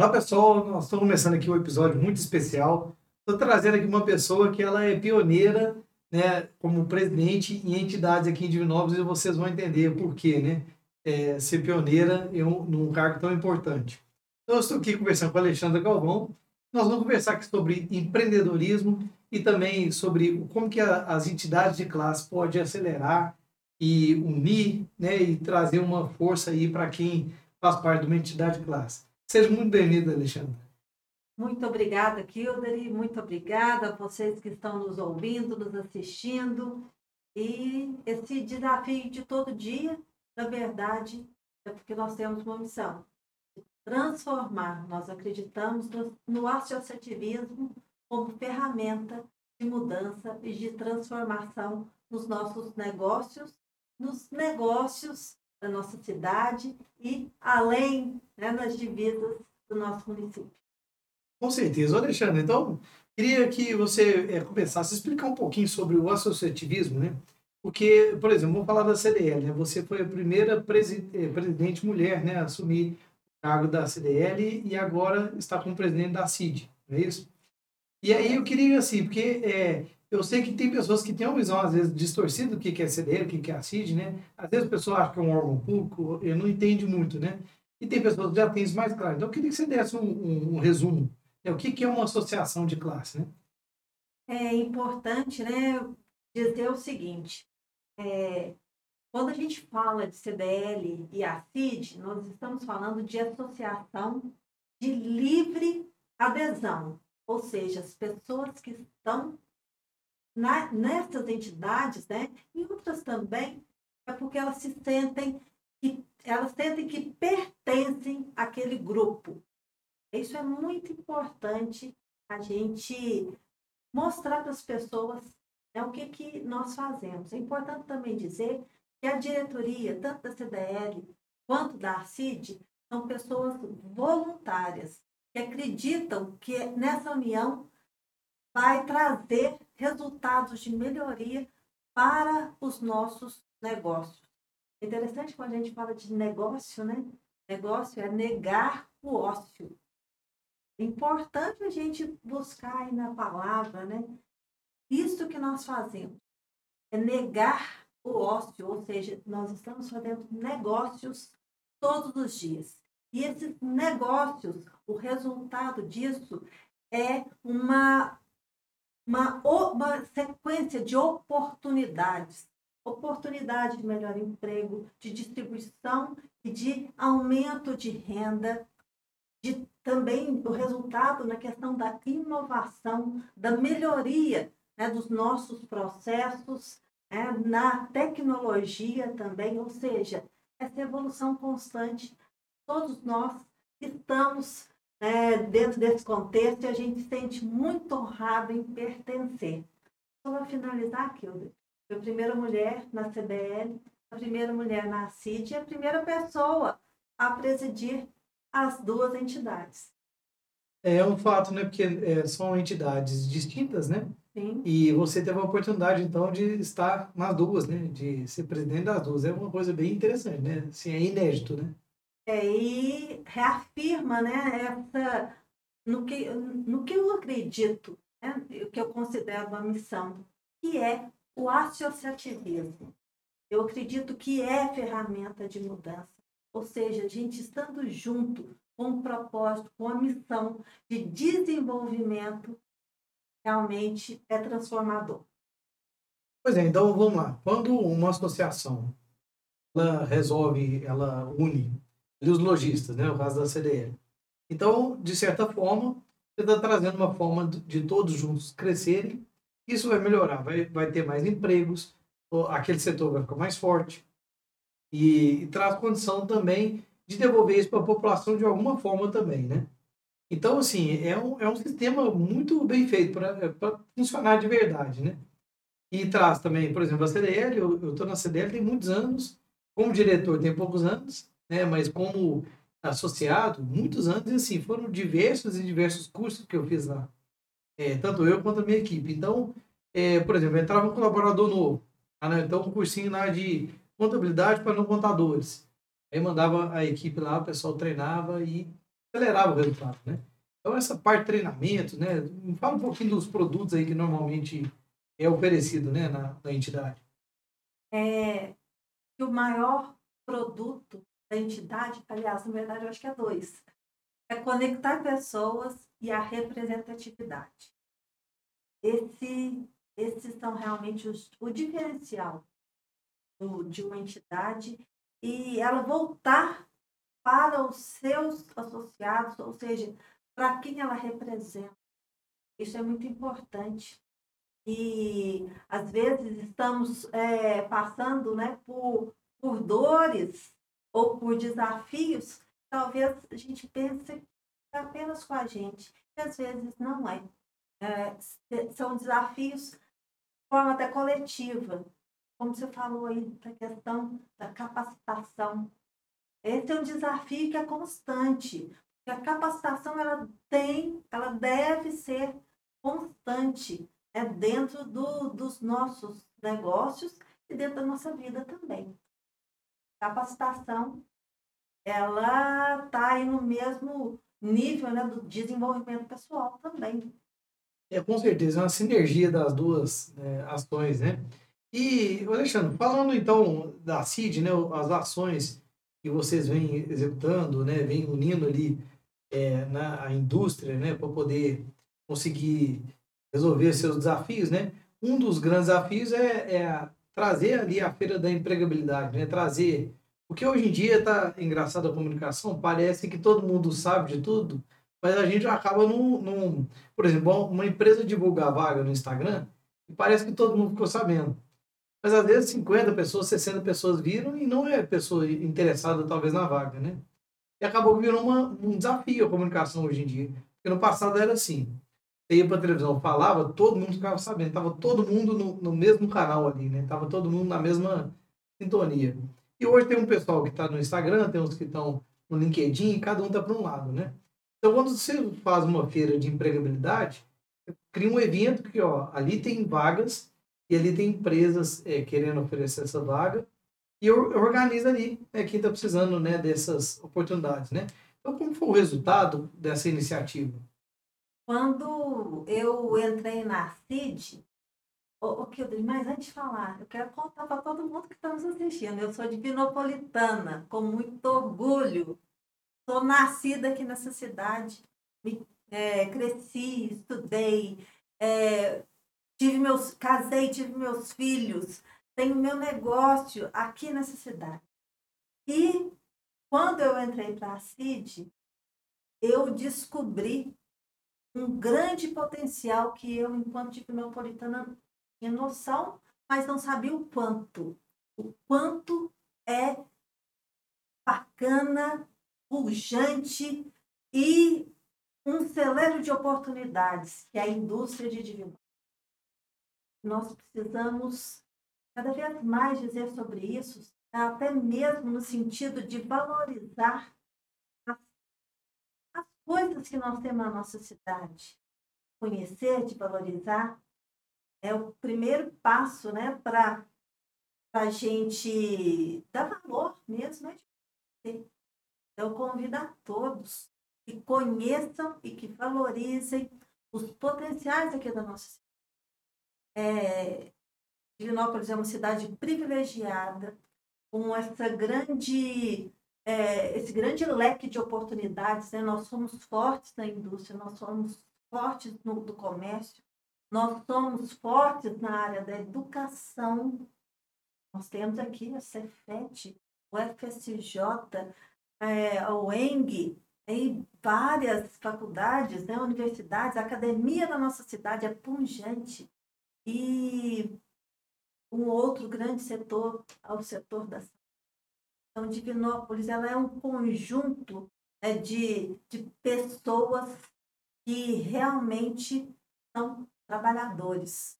Olá pessoal, nós estamos começando aqui um episódio muito especial. Estou trazendo aqui uma pessoa que ela é pioneira, né, como presidente em entidades aqui em Divinópolis e vocês vão entender por quê, né? É, ser pioneira em um, num cargo tão importante. Então, eu estou aqui conversando com a Alexandra Galvão. Nós vamos conversar aqui sobre empreendedorismo e também sobre como que a, as entidades de classe podem acelerar e unir, né, e trazer uma força aí para quem faz parte de uma entidade de classe. Seja muito bem-vindo, Alexandre. Muito obrigada, Kildare. Muito obrigada a vocês que estão nos ouvindo, nos assistindo. E esse desafio de todo dia, na verdade, é porque nós temos uma missão transformar. Nós acreditamos no, no associativismo como ferramenta de mudança e de transformação nos nossos negócios, nos negócios da nossa cidade e além né, nas divisas do nosso município. Com certeza, Alexandre. Então, queria que você é, começasse a explicar um pouquinho sobre o associativismo, né? Porque, por exemplo, vamos falar da CDL, né? Você foi a primeira presi eh, presidente mulher, né, a assumir o cargo da CDL e agora está como presidente da CID, não é isso? E aí eu queria, assim, porque é, eu sei que tem pessoas que têm uma visão, às vezes, distorcida do que é CDL, o que é a CID, né? Às vezes a pessoa acha que é um órgão público, eu não entende muito, né? E tem pessoas que já têm isso mais claro. Então, eu queria que você desse um, um, um resumo. Né? O que, que é uma associação de classe, né? É importante, né, dizer o seguinte. É, quando a gente fala de CDL e a CID, nós estamos falando de associação de livre adesão. Ou seja, as pessoas que estão na, nessas entidades, né, e outras também, é porque elas se sentem que elas sentem que pertencem àquele grupo. Isso é muito importante a gente mostrar para as pessoas né, o que, que nós fazemos. É importante também dizer que a diretoria, tanto da CDL quanto da ACID, são pessoas voluntárias, que acreditam que nessa união vai trazer resultados de melhoria para os nossos negócios. É interessante quando a gente fala de negócio, né? Negócio é negar o ócio. É importante a gente buscar aí na palavra, né? Isso que nós fazemos é negar o ócio, ou seja, nós estamos fazendo negócios todos os dias. E esses negócios, o resultado disso é uma uma, uma sequência de oportunidades oportunidade de melhor emprego, de distribuição e de aumento de renda, de também o resultado na questão da inovação, da melhoria né, dos nossos processos, né, na tecnologia também, ou seja, essa evolução constante. Todos nós estamos é, dentro desse contexto e a gente se sente muito honrado em pertencer. Só para finalizar, Kilder, fui a primeira mulher na CBL, a primeira mulher na CID e a primeira pessoa a presidir as duas entidades. É um fato, né? Porque é, são entidades distintas, né? Sim. E você teve a oportunidade, então, de estar nas duas, né? De ser presidente das duas. É uma coisa bem interessante, né? Assim, é inédito, né? É, e reafirma né, essa, no, que, no que eu acredito, né, o que eu considero uma missão, que é o associativismo. Eu acredito que é ferramenta de mudança. Ou seja, a gente estando junto com um propósito, com a missão de desenvolvimento, realmente é transformador. Pois é, então vamos lá. Quando uma associação ela resolve, ela une os lojistas, né, o caso da CDL. Então, de certa forma, você está trazendo uma forma de todos juntos crescerem. Isso vai melhorar, vai, vai ter mais empregos, aquele setor vai ficar mais forte e, e traz condição também de devolver isso para a população de alguma forma também, né? Então, assim, é um, é um sistema muito bem feito para funcionar de verdade, né? E traz também, por exemplo, a CDL, eu estou na CDL tem muitos anos, como diretor tem poucos anos, né? Mas como associado, muitos anos, assim, foram diversos e diversos cursos que eu fiz lá. É, tanto eu quanto a minha equipe. Então, é, por exemplo, entrava um colaborador novo, né? então um cursinho lá de contabilidade para não contadores. Aí mandava a equipe lá, o pessoal treinava e acelerava o resultado, né? Então, essa parte de treinamento, né? Fala um pouquinho dos produtos aí que normalmente é oferecido, né, na, na entidade. É o maior produto da entidade, aliás, na verdade, eu acho que é dois. É conectar pessoas e a representatividade. Esse, esses são realmente os, o diferencial do, de uma entidade e ela voltar para os seus associados, ou seja, para quem ela representa. Isso é muito importante. E às vezes estamos é, passando né, por, por dores ou por desafios, talvez a gente pense apenas com a gente, e às vezes não é. é são desafios de forma até coletiva, como você falou aí da questão da capacitação. Esse é um desafio que é constante. A capacitação ela tem, ela deve ser constante é dentro do, dos nossos negócios e dentro da nossa vida também. Capacitação, ela está aí no mesmo nível né, do desenvolvimento pessoal também. É, com certeza, é uma sinergia das duas né, ações, né? E, Alexandre, falando então da CID, né, as ações que vocês vêm executando, né, vêm unindo ali é, na indústria, né, para poder conseguir resolver seus desafios, né? Um dos grandes desafios é, é trazer ali a feira da empregabilidade, né? Trazer porque hoje em dia tá engraçado a comunicação, parece que todo mundo sabe de tudo, mas a gente acaba num, num por exemplo, uma empresa divulgar vaga no Instagram e parece que todo mundo ficou sabendo. Mas às vezes 50 pessoas, 60 pessoas viram e não é pessoa interessada talvez na vaga, né? E acabou virando uma, um desafio a comunicação hoje em dia. Porque no passado era assim. Ia para televisão, falava, todo mundo ficava sabendo. Tava todo mundo no, no mesmo canal ali, né? Tava todo mundo na mesma sintonia. E hoje tem um pessoal que está no Instagram, tem uns que estão no LinkedIn, e cada um está para um lado, né? Então, quando você faz uma feira de empregabilidade, cria um evento que, ó, ali tem vagas e ali tem empresas é, querendo oferecer essa vaga e organiza ali né, quem está precisando né, dessas oportunidades, né? Então, como foi o resultado dessa iniciativa? Quando eu entrei na CID, o, que eu mas antes de falar, eu quero contar para todo mundo que está nos assistindo. Eu sou de Vinopolitana, com muito orgulho. Sou nascida aqui nessa cidade, me, é, cresci, estudei, é, tive meus, casei, tive meus filhos, tenho meu negócio aqui nessa cidade. E quando eu entrei para a CID, eu descobri um grande potencial que eu, enquanto divinopolitana, tinha noção, mas não sabia o quanto. O quanto é bacana, pujante e um celeiro de oportunidades, que é a indústria de divino. Nós precisamos cada vez mais dizer sobre isso, até mesmo no sentido de valorizar coisas que nós temos na nossa cidade. Conhecer, de valorizar, é o primeiro passo né, para a gente dar valor mesmo. Né? Eu convido a todos que conheçam e que valorizem os potenciais aqui da nossa cidade. É, Divinópolis é uma cidade privilegiada, com essa grande, é, esse grande leque de oportunidades. Né? Nós somos fortes na indústria, nós somos fortes no, no comércio, nós somos fortes na área da educação. Nós temos aqui a Cefet, o FSJ, é, o ENG, e várias faculdades, né, universidades, a academia da nossa cidade é pungente. E um outro grande setor é o setor da. Então, Divinópolis ela é um conjunto né, de, de pessoas que realmente são trabalhadores.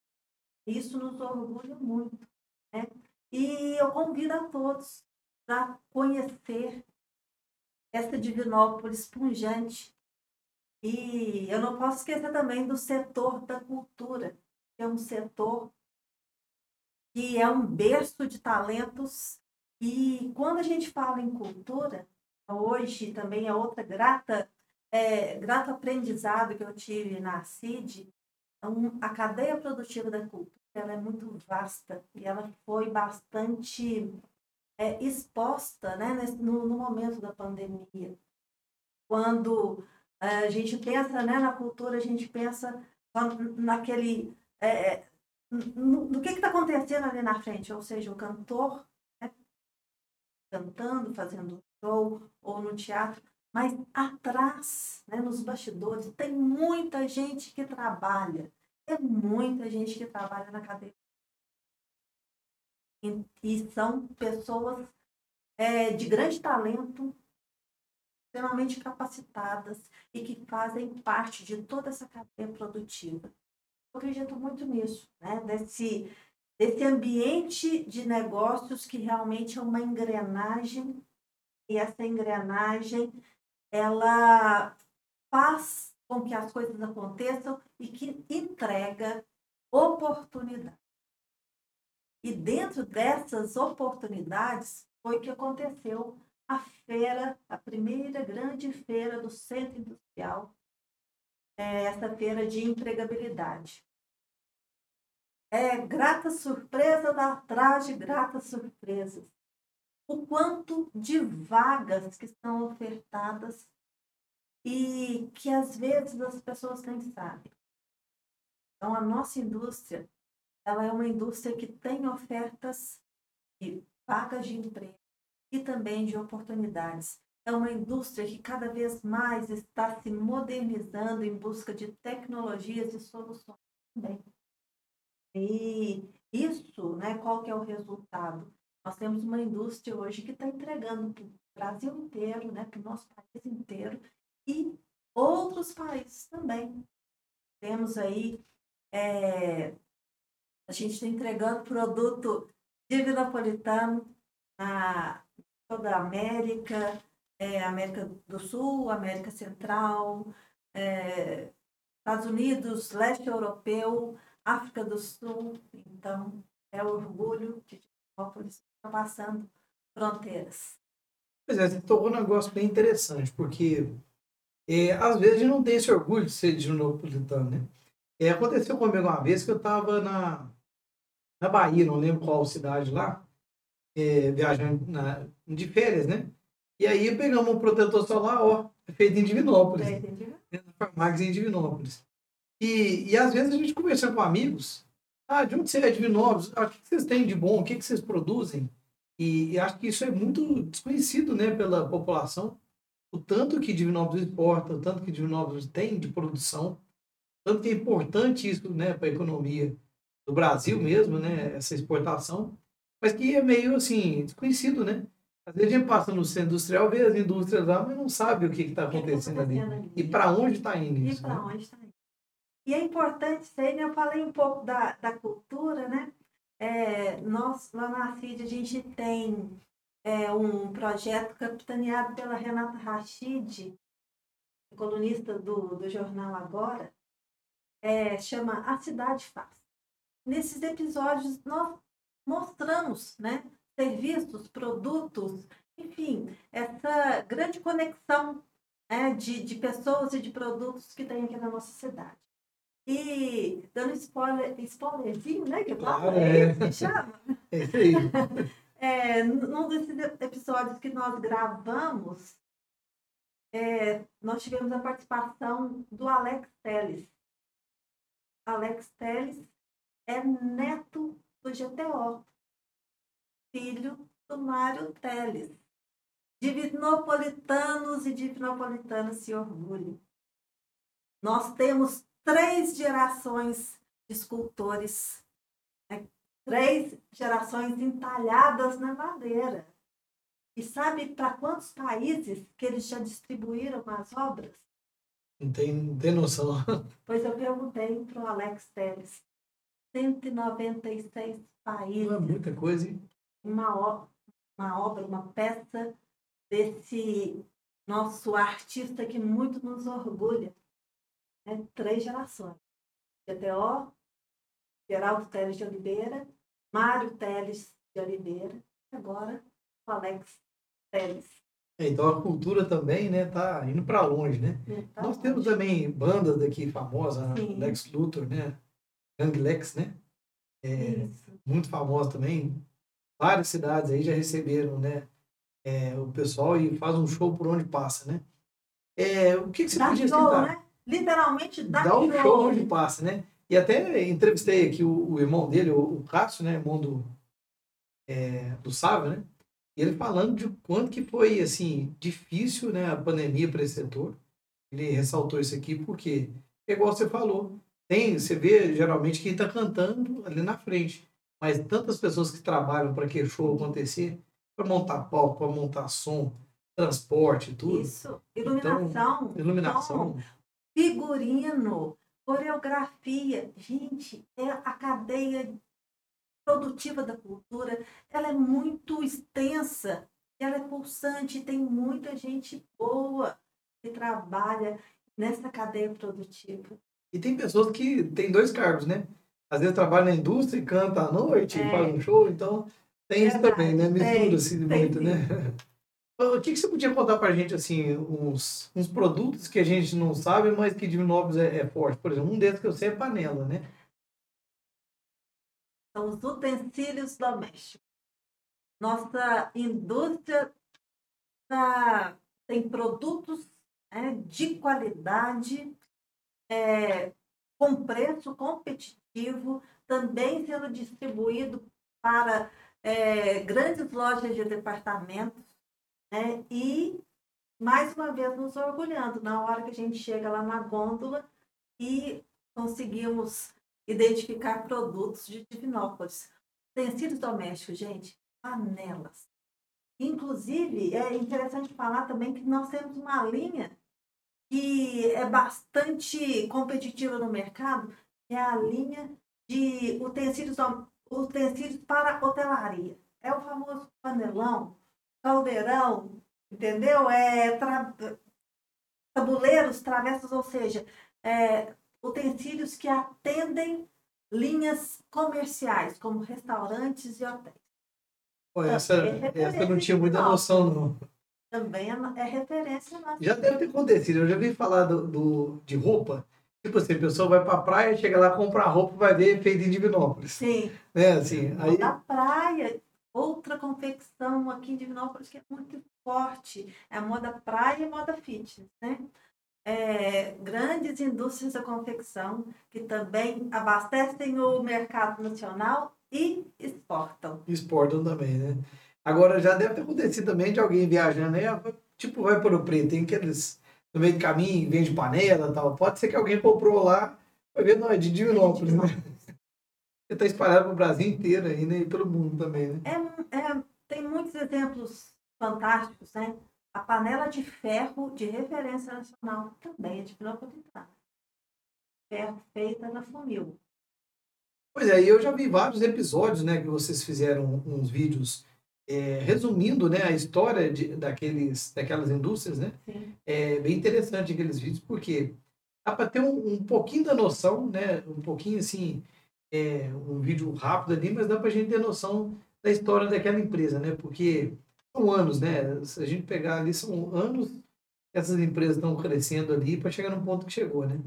Isso nos orgulha muito. Né? E eu convido a todos para conhecer essa Divinópolis pungente. E eu não posso esquecer também do setor da cultura, que é um setor que é um berço de talentos. E quando a gente fala em cultura, hoje também é outra grata é, grato aprendizado que eu tive na CID, um, a cadeia produtiva da cultura ela é muito vasta e ela foi bastante é, exposta né, no, no, momento da pandemia. Quando é, a gente pensa né, na cultura, a gente pensa naquele. É, é no, no, que está acontecendo ali na frente, ou seja, o cantor cantando, fazendo show, ou no teatro, mas atrás, né, nos bastidores, tem muita gente que trabalha. É muita gente que trabalha na cadeia. E, e são pessoas é, de grande talento, extremamente capacitadas e que fazem parte de toda essa cadeia produtiva. Eu acredito muito nisso, né? desse, desse ambiente de negócios que realmente é uma engrenagem e essa engrenagem ela faz com que as coisas aconteçam e que entrega oportunidade. E dentro dessas oportunidades foi que aconteceu a feira, a primeira grande feira do Centro Industrial, é essa feira de empregabilidade. É grata surpresa atrás de gratas surpresas o quanto de vagas que são ofertadas e que às vezes as pessoas nem sabem. Então, a nossa indústria, ela é uma indústria que tem ofertas de vagas de emprego e também de oportunidades. É uma indústria que cada vez mais está se modernizando em busca de tecnologias e soluções também. E isso, né, qual que é o resultado? Nós temos uma indústria hoje que está entregando para o Brasil inteiro, né, para o nosso país inteiro e outros países também. Temos aí, é, a gente está entregando produto divinopolitano na toda a América, é, América do Sul, América Central, é, Estados Unidos, leste europeu, África do Sul. Então, é orgulho de Divinópolis passando fronteiras. Pois é, você tocou um negócio bem interessante, porque é, às vezes a gente não tem esse orgulho de ser napolitano, né? É, aconteceu comigo uma vez que eu estava na, na Bahia, não lembro qual cidade lá, é, viajando na, de férias, né? E aí pegamos um protetor solar, ó, feito em Divinópolis. É, na Farmax em Divinópolis. E, e às vezes a gente conversa com amigos, ah, de onde você é Divinópolis? Ah, o que vocês têm de bom? O que vocês produzem? E, e, acho que isso é muito desconhecido né, pela população. O tanto que Divinópolis exporta, o tanto que Divinópolis tem de produção, tanto que é importante isso né, para a economia do Brasil mesmo, né, essa exportação, mas que é meio assim, desconhecido, né? Às vezes a gente passa no centro industrial, vê as indústrias lá, mas não sabe o que está acontecendo, que tá ali. ali. E para onde está indo e isso. E para né? onde está indo. E é importante ser, né? eu falei um pouco da, da cultura, né? É, nós, lá na CID, a gente tem é, um projeto capitaneado pela Renata Rachid, colunista do, do jornal Agora, é, chama A Cidade Faz. Nesses episódios, nós mostramos né, serviços, produtos, enfim, essa grande conexão né, de, de pessoas e de produtos que tem aqui na nossa cidade. E dando spoiler, spoilerzinho, né? Que claro, é. que chama. É isso aí. É, num desses episódios que nós gravamos, é, nós tivemos a participação do Alex Teles. Alex Teles é neto do GTO, filho do Mário Teles. Divinopolitanos e divinopolitanas se orgulham. Nós temos três gerações de escultores, né? três gerações entalhadas na madeira. E sabe para quantos países que eles já distribuíram as obras? Não tem, não tem noção. Pois eu perguntei para o Alex Teles. 196 países. É muita coisa, hein? Uma, uma obra, uma peça desse nosso artista que muito nos orgulha né, três gerações. GTO, Geraldo Teles de Oliveira, Mário Teles de Oliveira, e agora o Alex Teles. É, então a cultura também, né, tá indo para longe, né? Tá Nós temos longe. também bandas daqui famosas, Sim. Lex Luthor, né? Gang Lex, né? É, muito famosa também. Várias cidades aí já receberam, né? é, o pessoal e faz um show por onde passa, né? É, o que, que você Dá podia citar? né? Literalmente dá, Dá um show onde passa, né? E até entrevistei aqui o, o irmão dele, o, o Cássio, né? Irmão do, é, do Sávio, né? E ele falando de quanto que foi, assim, difícil, né? A pandemia para esse setor. Ele ressaltou isso aqui porque, é igual você falou, tem, você vê geralmente quem está cantando ali na frente. Mas tantas pessoas que trabalham para que show acontecer, para montar palco, para montar som, transporte, tudo. Isso. Iluminação. Iluminação. som, figurino, coreografia. Gente, é a cadeia produtiva da cultura. Ela é muito extensa. Ela é pulsante. Tem muita gente boa que trabalha nessa cadeia produtiva. E tem pessoas que têm dois cargos, né? Às vezes trabalha na indústria e canta à noite, É. faz um show, então tem isso Verdade, também, né? tem, Mistura-se tem muito, sim. né? O que, que você podia contar pra gente, assim, uns, uns produtos que a gente não sabe, mas que Divinópolis é, é forte? Por exemplo, um desses que eu sei é panela, né? São os utensílios domésticos. Nossa indústria tá- tem produtos né, de qualidade, é, com preço competitivo, também sendo distribuído para é, grandes lojas de departamentos. Né, e, mais uma vez, nos orgulhando na hora que a gente chega lá na gôndola e conseguimos identificar produtos de Divinópolis. Utensílios domésticos, gente, panelas. Inclusive, é interessante falar também que nós temos uma linha que é bastante competitiva no mercado, é a linha de utensílios, utensílios para hotelaria. É o famoso panelão, caldeirão, entendeu? É tra- tabuleiros, travessas, ou seja, é, utensílios que atendem linhas comerciais, como restaurantes e hotéis. Pô, essa, é essa eu não tinha muita noção, não. Também é, é referência nossa. Já deve ter acontecido, eu já vi falar do, do- de roupa. Tipo assim, a pessoa vai pra praia, chega lá, compra roupa, vai ver feito em Divinópolis. Sim, Né, assim, aí... da praia, outra confecção aqui em Divinópolis que é muito forte. É a moda praia e moda fitness, né? É, grandes indústrias da confecção que também abastecem o mercado nacional e exportam. exportam também, né? Agora, já deve ter acontecido também de alguém viajando aí, ah, tipo, vai para o preto, tem aqueles no meio do caminho, vende panela e tal. Pode ser que alguém comprou lá, vai ver, não, é de Divinópolis, né? Você está espalhado para o Brasil inteiro aí, né? E pelo mundo também, né? É, é, tem muitos exemplos fantásticos, né? A panela de ferro de referência nacional também é de Pinopolitana. Ferro feita na Fumil. Pois é, eu já vi vários episódios, né, que vocês fizeram uns vídeos é, resumindo, né, a história de, daqueles, daquelas indústrias, né? Sim. É bem interessante aqueles vídeos, porque dá para ter um, um pouquinho da noção, né? Um pouquinho assim, é, um vídeo rápido ali, mas dá para a gente ter noção da história daquela empresa, né? Porque são anos, né? Se a gente pegar ali, são anos que essas empresas estão crescendo ali para chegar no ponto que chegou, né?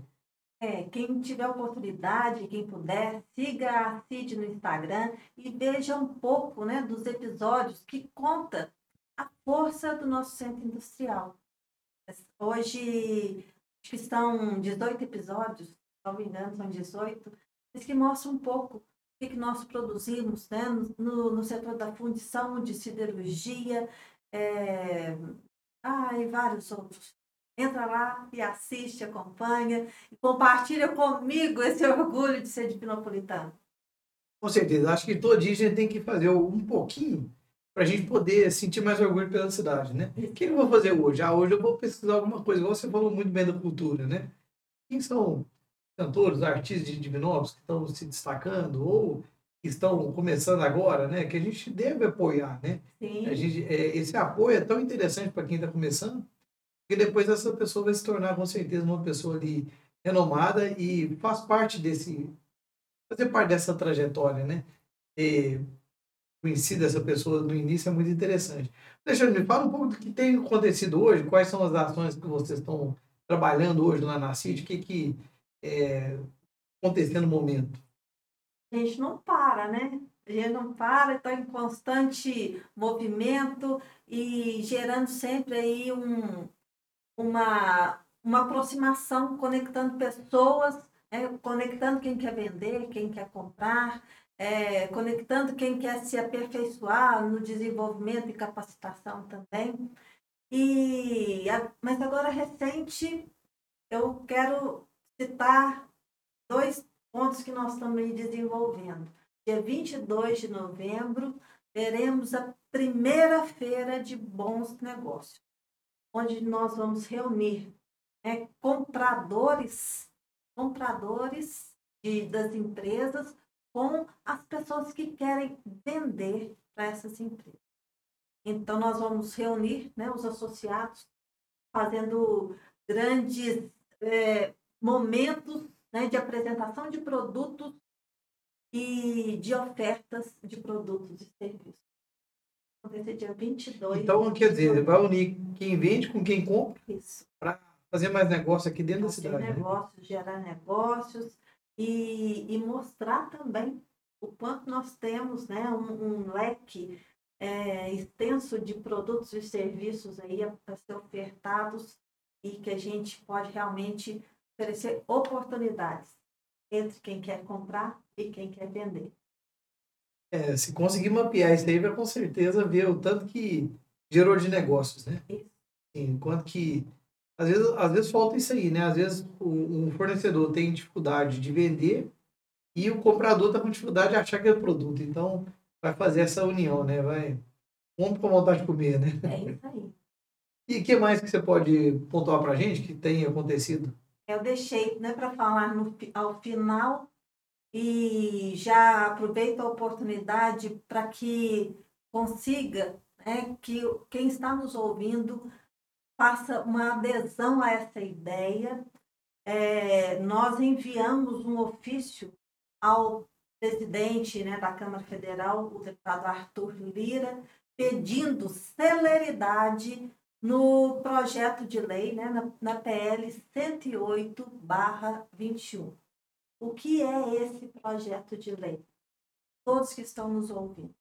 É, quem tiver oportunidade, quem puder, siga a CID no Instagram e veja um pouco né, dos episódios que conta a força do nosso centro industrial. Hoje, acho que são 18 episódios, se não me engano, são 18, mas que mostram um pouco o que, que nós produzimos né, no, no setor da fundição, de siderurgia, é, ah, e vários outros. Entra lá e assiste, acompanha e compartilha comigo esse orgulho de ser de Pinopolitano. Com certeza. Acho que todo dia a gente tem que fazer um pouquinho para a gente poder sentir mais orgulho pela cidade, né? O que eu vou fazer hoje? Ah, hoje eu vou pesquisar alguma coisa, você falou muito bem da cultura, né? Quem são cantores, artistas de Divinópolis que estão se destacando ou que estão começando agora, né? Que a gente deve apoiar, né? Sim, A gente, é, esse apoio é tão interessante para quem está começando, que depois essa pessoa vai se tornar, com certeza, uma pessoa ali renomada e faz parte desse, fazer parte dessa trajetória, né? E conheci dessa pessoa no início, é muito interessante. Alexandre, me fala um pouco do que tem acontecido hoje, quais são as ações que vocês estão trabalhando hoje lá na CID, o que que é, acontecendo no momento? A gente não para, né? A gente não para, está em constante movimento e gerando sempre aí um, uma, uma aproximação, conectando pessoas, é, conectando quem quer vender, quem quer comprar, é, conectando quem quer se aperfeiçoar no desenvolvimento e capacitação também. E, mas agora recente, eu quero citar dois pontos que nós aí desenvolvendo. Dia 22 de novembro, teremos a primeira feira de bons negócios, onde nós vamos reunir né, compradores, compradores de, das empresas com as pessoas que querem vender para essas empresas. Então, nós vamos reunir né, os associados, fazendo grandes é, momentos né, de apresentação de produtos e de ofertas de produtos e serviços. Dia 22. Então, quer dizer, vai unir quem vende com quem compra para fazer mais negócio aqui dentro fazer da cidade. Negócios, né? gerar negócios e, e mostrar também o quanto nós temos né, um, um leque é, extenso de produtos e serviços aí para ser ofertados e que a gente pode realmente oferecer oportunidades entre quem quer comprar e quem quer vender. É, se conseguir mapear isso aí, vai com certeza ver o tanto que gerou de negócios, né? Isso. Enquanto que às vezes, às vezes falta isso aí, né? Às vezes o, um fornecedor tem dificuldade de vender e o comprador está com dificuldade de achar aquele produto. Então, vai fazer essa união, né? Vai. Compra com vontade de comer, né? É isso aí. E o que mais que você pode pontuar para a gente que tem acontecido? Eu deixei né, para falar no, ao final e já aproveito a oportunidade para que consiga né, que quem está nos ouvindo faça uma adesão a essa ideia. É, nós enviamos um ofício ao presidente né, da Câmara Federal, o deputado Arthur Lira, pedindo celeridade no projeto de lei, né, na, na PL 108-21. O que é esse projeto de lei? Todos que estão nos ouvindo.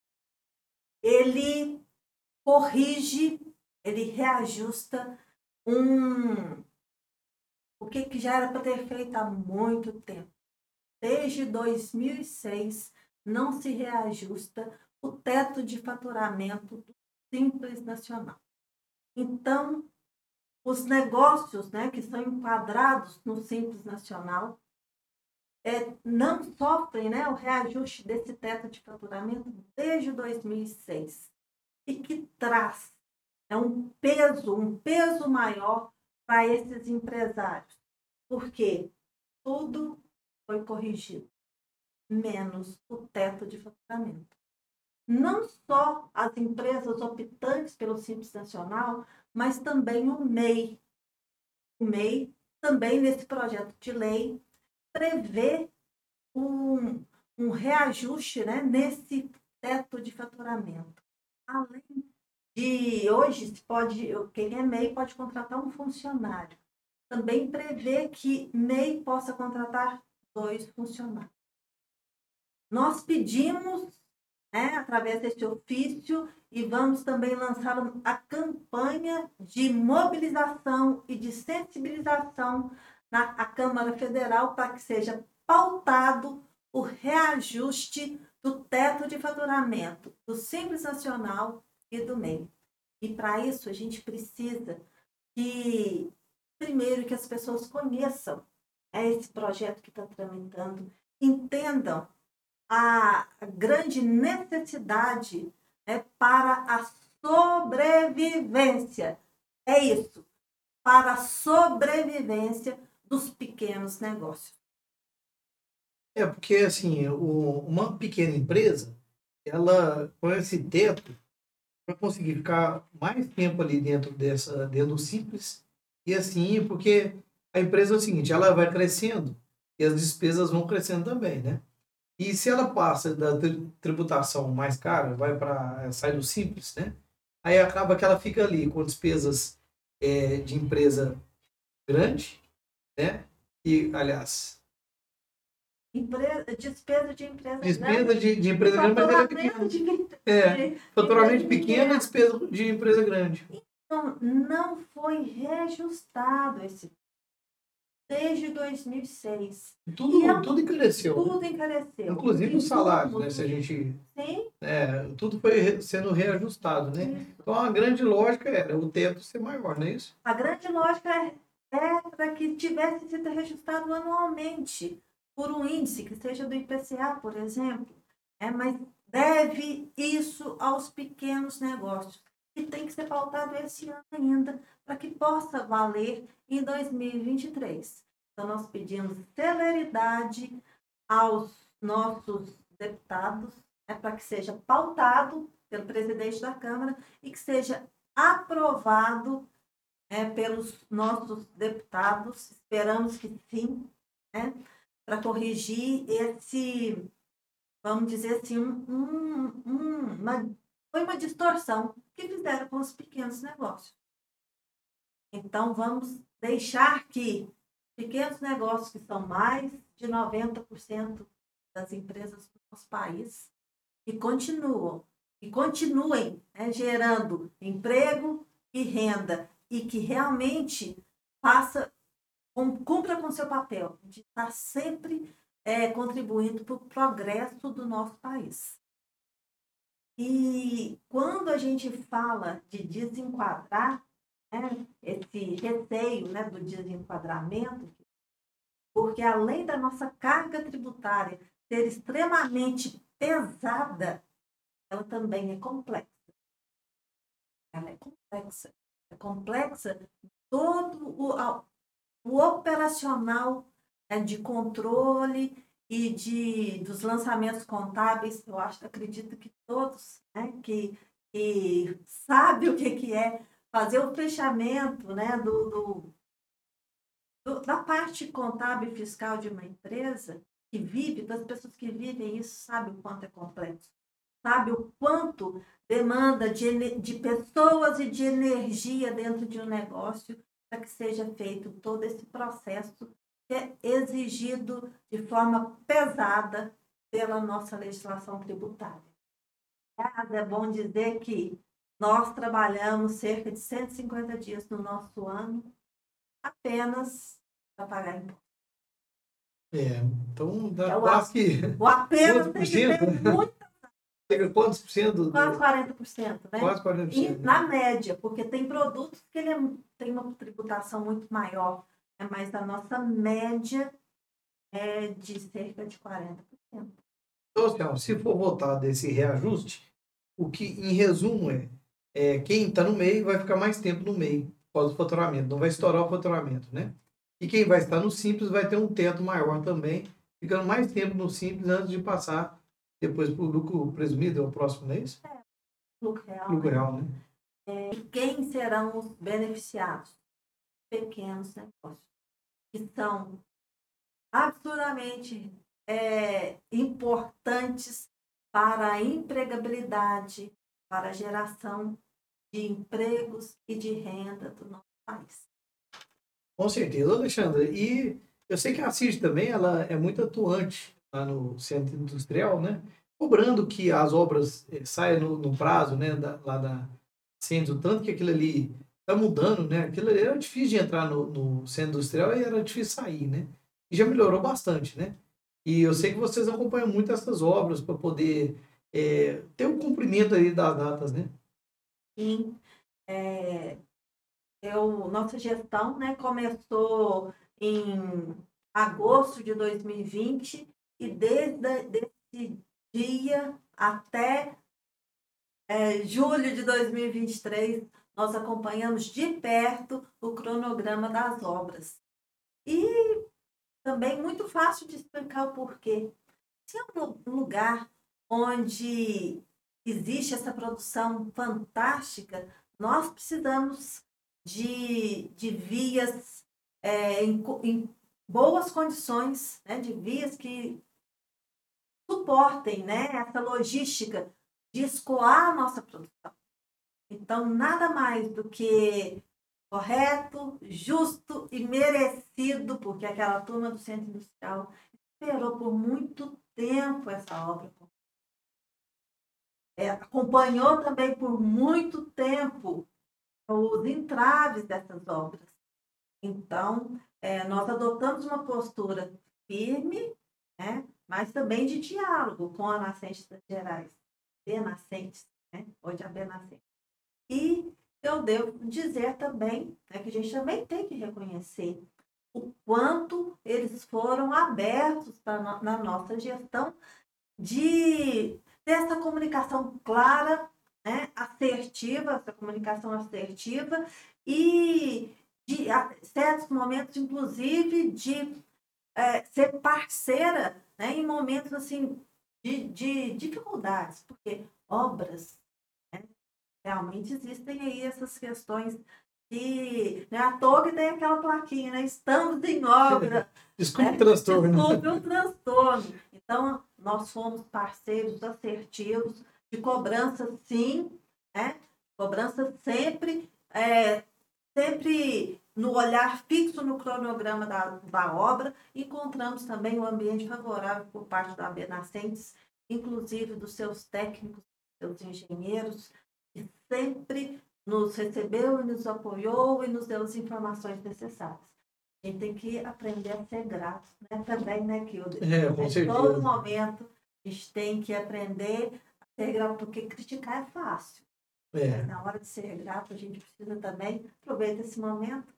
Ele corrige, ele reajusta um o que, que já era para ter feito há muito tempo. Desde 2006 não se reajusta o teto de faturamento do Simples Nacional. Então, os negócios né, que são enquadrados no Simples Nacional é, não sofrem né, o reajuste desse teto de faturamento desde 2006 e que traz é um peso, um peso maior para esses empresários, porque tudo foi corrigido, menos o teto de faturamento não só as empresas optantes pelo Simples Nacional, mas também o MEI. O MEI, também nesse projeto de lei, prevê um, um reajuste né, nesse teto de faturamento. Além de hoje, se pode, quem é MEI pode contratar um funcionário. Também prevê que MEI possa contratar dois funcionários. Nós pedimos né, através desse ofício e vamos também lançar a campanha de mobilização e de sensibilização na Câmara Federal para que seja pautado o reajuste do teto de faturamento do Simples Nacional e do MEI. E para isso a gente precisa que, primeiro, que as pessoas conheçam é esse projeto que está tramitando, entendam a grande necessidade né, para a sobrevivência. É isso, para a sobrevivência dos pequenos negócios. É, porque assim, o, uma pequena empresa, ela com esse teto, para conseguir ficar mais tempo ali dentro dessa, dentro do simples, e assim, porque a empresa é o seguinte, ela vai crescendo e as despesas vão crescendo também, né? E se ela passa da tributação mais cara, vai para sai do simples, né? Aí acaba que ela fica ali com despesas é, de empresa grande, né? E, aliás, Empresa, despesa de empresa despesa grande. De, de empresa grande, mas ela é pequena. De, é, de, faturamento pequeno e despesa de empresa grande. Então, não foi reajustado esse desde 2006. Tudo, é, tudo encareceu. Tudo encareceu. Inclusive os salários, né? Se a gente. Sim. É, tudo foi sendo reajustado, né? Isso. Então a grande lógica era o teto ser maior, não é isso? A grande lógica é, é para que tivesse sido reajustado anualmente por um índice que seja do IPCA, por exemplo. É, mas deve isso aos pequenos negócios que tem que ser pautado esse ano ainda, para que possa valer em 2023. Então, nós pedimos celeridade aos nossos deputados, é para que seja pautado pelo presidente da Câmara e que seja aprovado é, pelos nossos deputados. Esperamos que sim, né, para corrigir esse, vamos dizer assim, um, um, uma foi uma distorção que fizeram com os pequenos negócios. Então, vamos deixar que pequenos negócios, que são mais de 90% das empresas do nosso país, que continuam, e continuem né, gerando emprego e renda, e que realmente faça, cumpra com seu papel de estar sempre é, contribuindo para o progresso do nosso país. E quando a gente fala de desenquadrar, né, esse receio né, do desenquadramento, porque além da nossa carga tributária ser extremamente pesada, ela também é complexa. Ela é complexa. É complexa todo o, o operacional né, de controle e de, dos lançamentos contábeis, eu acho, acredito que todos né, que, que sabem o que, que é fazer o fechamento né, do, do, do, da parte contábil e fiscal de uma empresa que vive, das pessoas que vivem isso, sabe o quanto é complexo. Sabe o quanto demanda de, de pessoas e de energia dentro de um negócio para que seja feito todo esse processo é exigido de forma pesada pela nossa legislação tributária. É bom dizer que nós trabalhamos cerca de 150 dias no nosso ano apenas para pagar imposto. É, então dá é quase que. O apenas tem que ter muita. Quantos por cento? Quase 40%, né? Quase 40%. E, na média, porque tem produtos que ele é, tem uma tributação muito maior é mas a nossa média é de cerca de 40%. Então, se for votar desse reajuste, o que, em resumo, é, é quem está no meio vai ficar mais tempo no meio, por causa do faturamento, não vai estourar o faturamento, né? E quem vai estar no simples vai ter um teto maior também, ficando mais tempo no simples antes de passar depois para o lucro presumido, é o próximo mês? É, lucro real. Lucro né? real, né? É, quem serão os beneficiados? Pequenos negócios que são absurdamente é, importantes para a empregabilidade, para a geração de empregos e de renda do nosso país. Com certeza, Alexandre. E eu sei que a CID também ela é muito atuante lá no centro industrial, né? Cobrando que as obras eh, saiam no, no prazo, né? Da, lá da Centro, tanto que aquilo ali tá mudando, né? Aquilo era difícil de entrar no, no centro industrial e era difícil sair, né? E já melhorou bastante, né? E eu sei que vocês acompanham muito essas obras para poder é, ter o cumprimento aí das datas, né? Sim. É, eu, nossa gestão né, começou em agosto de 2020 e desde esse dia até é, julho de 2023 nós acompanhamos de perto o cronograma das obras. E também muito fácil de explicar o porquê. Se é um lugar onde existe essa produção fantástica, nós precisamos de, de vias é, em, em, boas condições, né? de vias que suportem né, essa logística de escoar a nossa produção. Então, nada mais do que correto, justo e merecido, porque aquela turma do Centro Industrial esperou por muito tempo essa obra. É, acompanhou também por muito tempo os entraves dessas obras. Então, é, nós adotamos uma postura firme, né, mas também de diálogo com a Nascentes das Gerais, Benascentes, né, hoje a Benascentes. E eu devo dizer também né, que a gente também tem que reconhecer o quanto eles foram abertos pra, na nossa gestão de dessa comunicação clara, né, assertiva, essa comunicação assertiva e de certos momentos, inclusive, de é, ser parceira né, em momentos assim de, de dificuldades, porque obras realmente existem aí essas questões e né, toa que tem aquela plaquinha, né? Estamos em obra. Desculpe né? o transtorno. Desculpe o transtorno. Então, nós fomos parceiros assertivos de cobrança, sim, né? Cobrança sempre, é, sempre no olhar fixo no cronograma da, da obra. Encontramos também um ambiente favorável por parte da AB Nascentes, inclusive dos seus técnicos, seus engenheiros, que sempre nos recebeu e nos apoiou e nos deu as informações necessárias. A gente tem que aprender a ser grato, né? Também, né, Kilda? É, com certeza. Em todo momento, a gente tem que aprender a ser grato, porque criticar é fácil. É. Na hora de ser grato, a gente precisa também aproveitar esse momento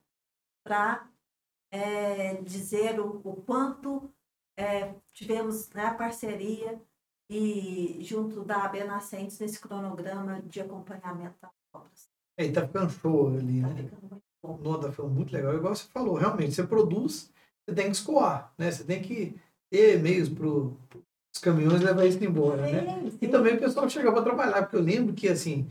para é, dizer o, o quanto é, tivemos né, a parceria e junto da AB Nascentes nesse cronograma de acompanhamento das obras. É, e tá ficando show ali, tá né? ficando muito bom. Não, tá ficando muito legal. Igual você falou, realmente, você produz, você tem que escoar, né? Você tem que ter meios para os caminhões levar isso embora, sim, né? Sim. E também o pessoal chega para trabalhar, porque eu lembro que, assim,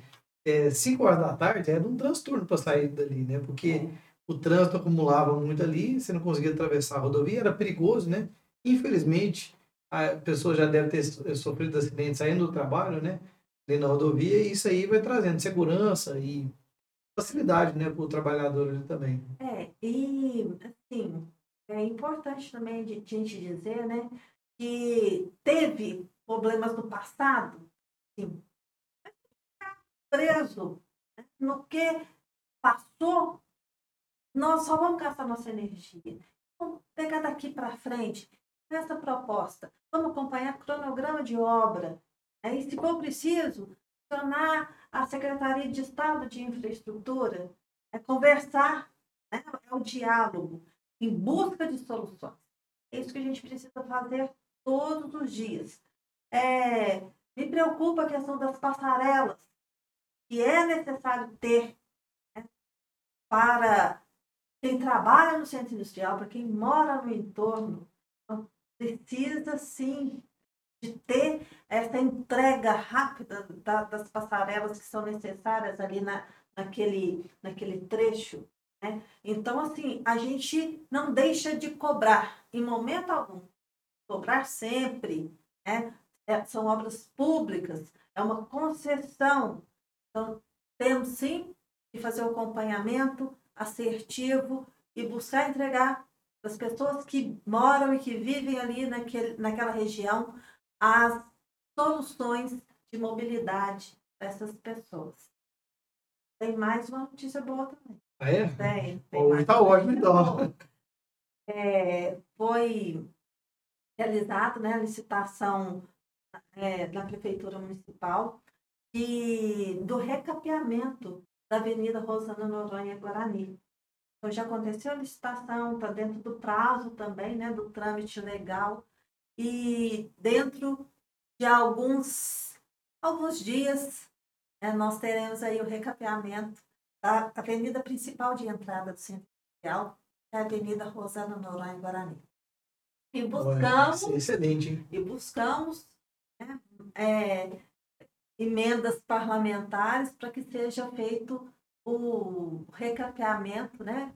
5 é, horas da tarde era um transtorno para sair dali, né? Porque É. o trânsito acumulava muito ali, você não conseguia atravessar a rodovia, era perigoso, né? Infelizmente, a pessoa já deve ter sofrido acidente saindo do trabalho, né? Ali na rodovia, e isso aí vai trazendo segurança e facilidade, né, para o trabalhador também. É, e assim, é importante também a gente dizer, né, que teve problemas no passado, assim, preso né, no que passou, nós só vamos gastar nossa energia. Vamos pegar daqui para frente essa proposta. Vamos acompanhar cronograma de obra. Né? E, se for preciso, acionar a Secretaria de Estado de Infraestrutura, é conversar, né? é o diálogo, em busca de soluções. É isso que a gente precisa fazer todos os dias. É, me preocupa a questão das passarelas, que é necessário ter né? para quem trabalha no centro industrial, para quem mora no entorno, precisa sim de ter essa entrega rápida da, das passarelas que são necessárias ali na, naquele, naquele trecho. Né? Então, assim, a gente não deixa de cobrar em momento algum. Cobrar sempre. Né? É, são obras públicas, é uma concessão. Então, temos sim que fazer o acompanhamento assertivo e buscar entregar das pessoas que moram e que vivem ali naquele, naquela região as soluções de mobilidade dessas pessoas. Tem mais uma notícia boa também. Ah, é? Tem. tem Hoje está ótimo, então. É, foi realizada né, a licitação é, na Prefeitura Municipal e do recapeamento da Avenida Rosana Noronha Guarani. Então, já aconteceu a licitação, está dentro do prazo também, né, do trâmite legal. E dentro de alguns, alguns dias, né, nós teremos aí o recapeamento da avenida principal de entrada do centro industrial, que é a Avenida Rosana Noronha Guarani. E buscamos, Olha, excelente, hein? e buscamos né, é, emendas parlamentares para que seja feito o recapeamento né,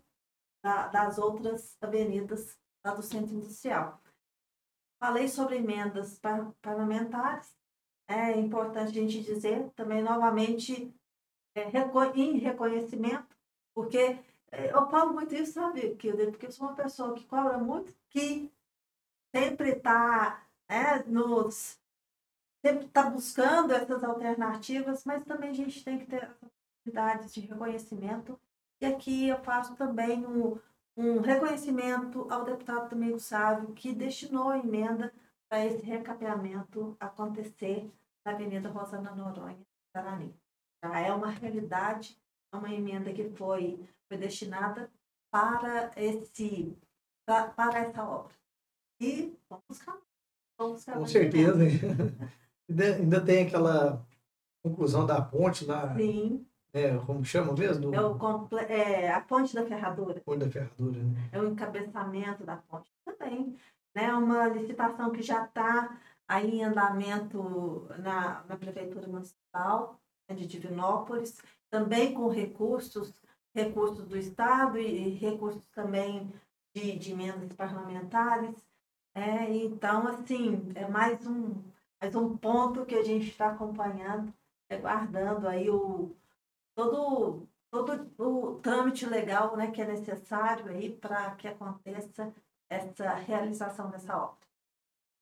da, das outras avenidas lá do centro industrial. falei sobre emendas parlamentares. É importante a gente dizer também novamente é, em reconhecimento, porque é, eu falo muito isso, sabe, Kilder? Porque eu sou uma pessoa que cobra muito, que sempre está né, nos sempre está buscando essas alternativas, mas também a gente tem que ter de reconhecimento. E aqui eu faço também um, um reconhecimento ao deputado Domingo Sávio, que destinou a emenda para esse recapeamento acontecer na Avenida Rosana Noronha, Guarani. Já é uma realidade, é uma emenda que foi, foi destinada para, esse, para, para essa obra. E vamos buscar. Vamos buscar Com certeza. ainda, ainda tem aquela conclusão da ponte lá. Sim. É, como chama mesmo? É, o é a ponte da ferradura. Ponte da ferradura, né? É o encabeçamento da ponte também. Né? Uma licitação que já está aí em andamento na, na Prefeitura Municipal né, de Divinópolis, também com recursos, recursos do Estado e recursos também de, de emendas parlamentares. É, então, assim, é mais um, mais um ponto que a gente está acompanhando, é, guardando aí o, todo, todo o trâmite legal né, que é necessário aí para que aconteça essa realização dessa obra.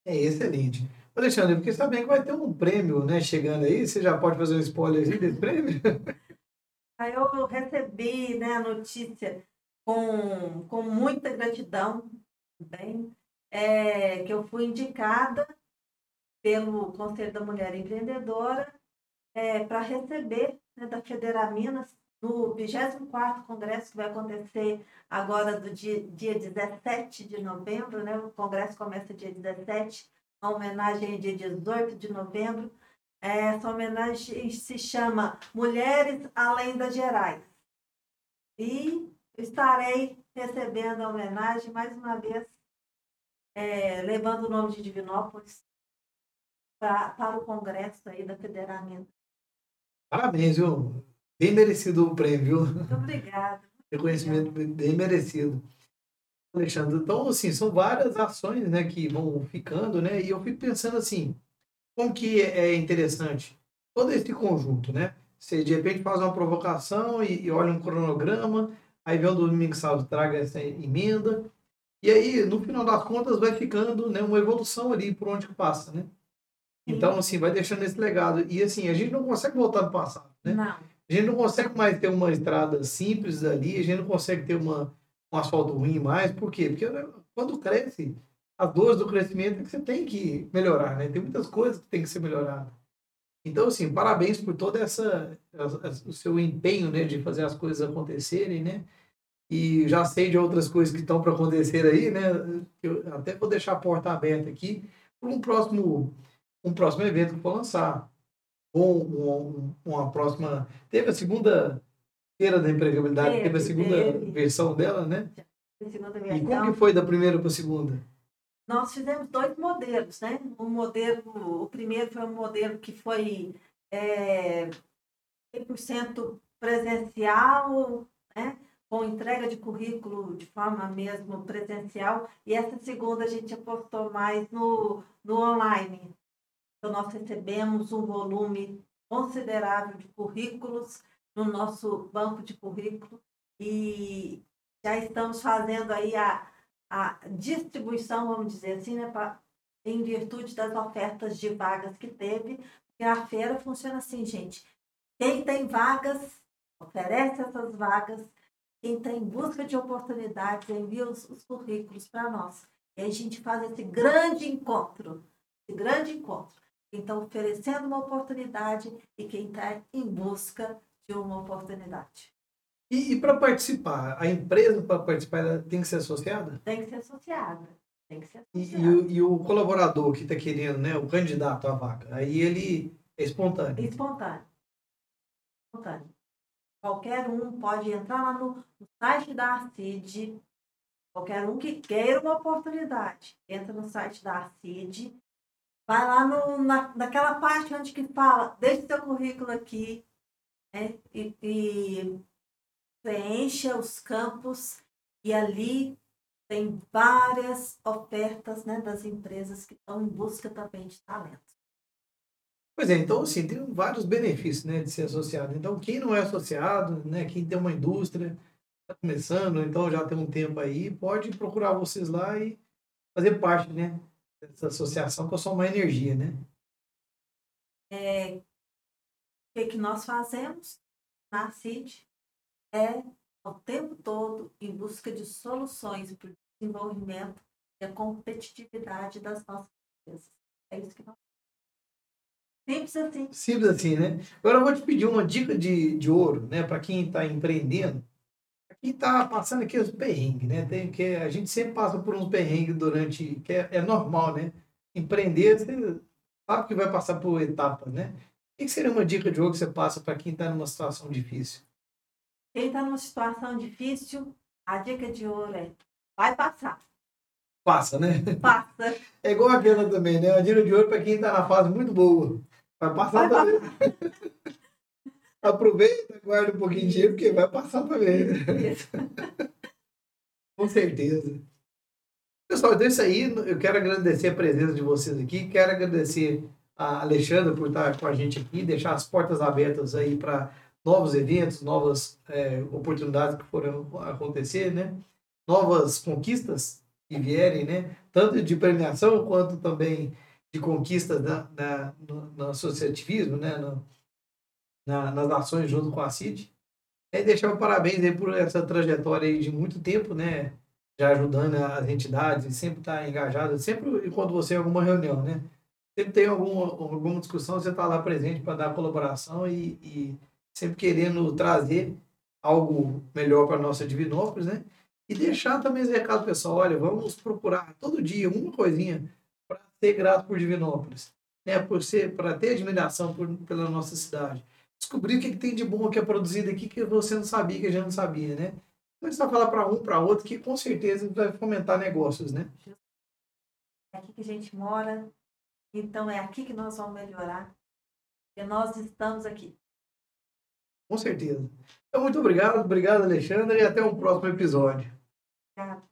É excelente. Alexandre, porque sabendo que vai ter um prêmio né, chegando aí, você já pode fazer um spoiler aí desse prêmio? Aí eu recebi né, a notícia com, com muita gratidão também, é, que eu fui indicada pelo Conselho da Mulher Empreendedora é, para receber né, da Federaminas no 24º Congresso que vai acontecer agora do dia, dia 17 de novembro, né? O Congresso começa dia 17, a homenagem é dia 18 de novembro. Essa homenagem se chama Mulheres Além das Gerais. E estarei recebendo a homenagem mais uma vez, é, levando o nome de Divinópolis para o Congresso aí da Federamento. Parabéns, viu? Bem merecido o prêmio. Muito obrigada. Reconhecimento bem merecido. Alexandre, então, assim, são várias ações, né, que vão ficando, né, e eu fico pensando assim, como que é interessante todo esse conjunto, né? Você, de repente, faz uma provocação e, e olha um cronograma, aí vem o Domingo Salve, traga essa emenda, e aí, no final das contas, vai ficando né, uma evolução ali por onde que passa, né? Então, assim, vai deixando esse legado. E, assim, a gente não consegue voltar no passado, né? Não. A gente não consegue mais ter uma estrada simples ali, a gente não consegue ter uma, um asfalto ruim mais. Por quê? Porque né, quando cresce, as dores do crescimento é que você tem que melhorar, né? Tem muitas coisas que tem que ser melhoradas. Então, assim, parabéns por todo essa, o seu empenho, né, de fazer as coisas acontecerem, né? E já sei de outras coisas que estão para acontecer aí, né? Eu até vou deixar a porta aberta aqui para um próximo, um próximo evento que for lançar ou uma, uma próxima. Teve a segunda feira da empregabilidade, teve, teve a segunda teve. versão dela, né? E como que foi da primeira para a segunda? Nós fizemos dois modelos, né? Um modelo, o primeiro foi um modelo que foi é, 100% presencial, né? com entrega de currículo de forma mesmo presencial, e essa segunda a gente apostou mais no, no online, nós recebemos um volume considerável de currículos no nosso banco de currículo e já estamos fazendo aí a, a distribuição, vamos dizer assim, né, pra, em virtude das ofertas de vagas que teve. E a feira funciona assim, gente. Quem tem vagas, oferece essas vagas. Quem está em busca de oportunidades, envia os, os currículos para nós. E a gente faz esse grande encontro, esse grande encontro então oferecendo uma oportunidade e quem está em busca de uma oportunidade. E, e para participar, a empresa para participar ela tem que ser associada? Tem que ser associada. Tem que ser associada. E, e, o, e o colaborador que está querendo, né, o candidato à vaga, aí ele é espontâneo? Espontâneo. Espontâneo. Qualquer um pode entrar lá no, no site da ARCID, qualquer um que queira uma oportunidade, entra no site da ARCID Vai lá no, na, naquela parte onde que fala, deixe seu currículo aqui né? e, e preencha os campos e ali tem várias ofertas né, das empresas que estão em busca também de talento. Pois é, então assim, tem vários benefícios né, de ser associado. Então, quem não é associado, né, quem tem uma indústria, está começando, então já tem um tempo aí, pode procurar vocês lá e fazer parte né, dessa associação com a sua energia, né? É, o que, que nós fazemos na CID é o tempo todo em busca de soluções para o desenvolvimento e a competitividade das nossas empresas. É isso que nós Simples assim. Simples assim, né? Agora eu vou te pedir uma dica de, de ouro, né? Para quem está empreendendo, quem está passando aqui os perrengues, né? Tem que a gente sempre passa por uns perrengues durante, que é, é normal, né? Empreender, você sabe que vai passar por etapas, né? O que seria uma dica de ouro que você passa para quem está numa situação difícil? Quem está numa situação difícil, a dica de ouro é vai passar. Passa, né? Passa. É igual aquela também, né? A dica de ouro para quem está na fase muito boa. Vai passar vai também. Passar. Aproveita, guarda um pouquinho de dinheiro, porque vai passar também. Com certeza. Pessoal, então é isso aí. Eu quero agradecer a presença de vocês aqui. Quero agradecer a Alexandra por estar com a gente aqui, deixar as portas abertas aí para novos eventos, novas é, oportunidades que foram acontecer, né? Novas conquistas que vierem, né? Tanto de premiação quanto também de conquistas na, na, no, no associativismo, né? No, na, nas ações junto com a CID. E deixar um parabéns aí por essa trajetória de muito tempo, né? Já ajudando as entidades, sempre estar tá engajado, sempre enquanto você em alguma reunião, né? Sempre tem alguma, alguma discussão, você está lá presente para dar colaboração e, e sempre querendo trazer algo melhor para a nossa Divinópolis, né? E deixar também esse recado pessoal, olha, vamos procurar todo dia uma coisinha para ser grato por Divinópolis, né? Por ser, para ter admiração por, pela nossa cidade. Descobrir o que, que tem de bom que é produzido aqui que você não sabia, que a gente não sabia, né? Começar a falar para um, para outro, que com certeza vai fomentar negócios, né? É aqui que a gente mora, então é aqui que nós vamos melhorar. E nós estamos aqui. Com certeza. Então, muito obrigado, obrigado, Alexandre, e até um próximo episódio. Obrigado.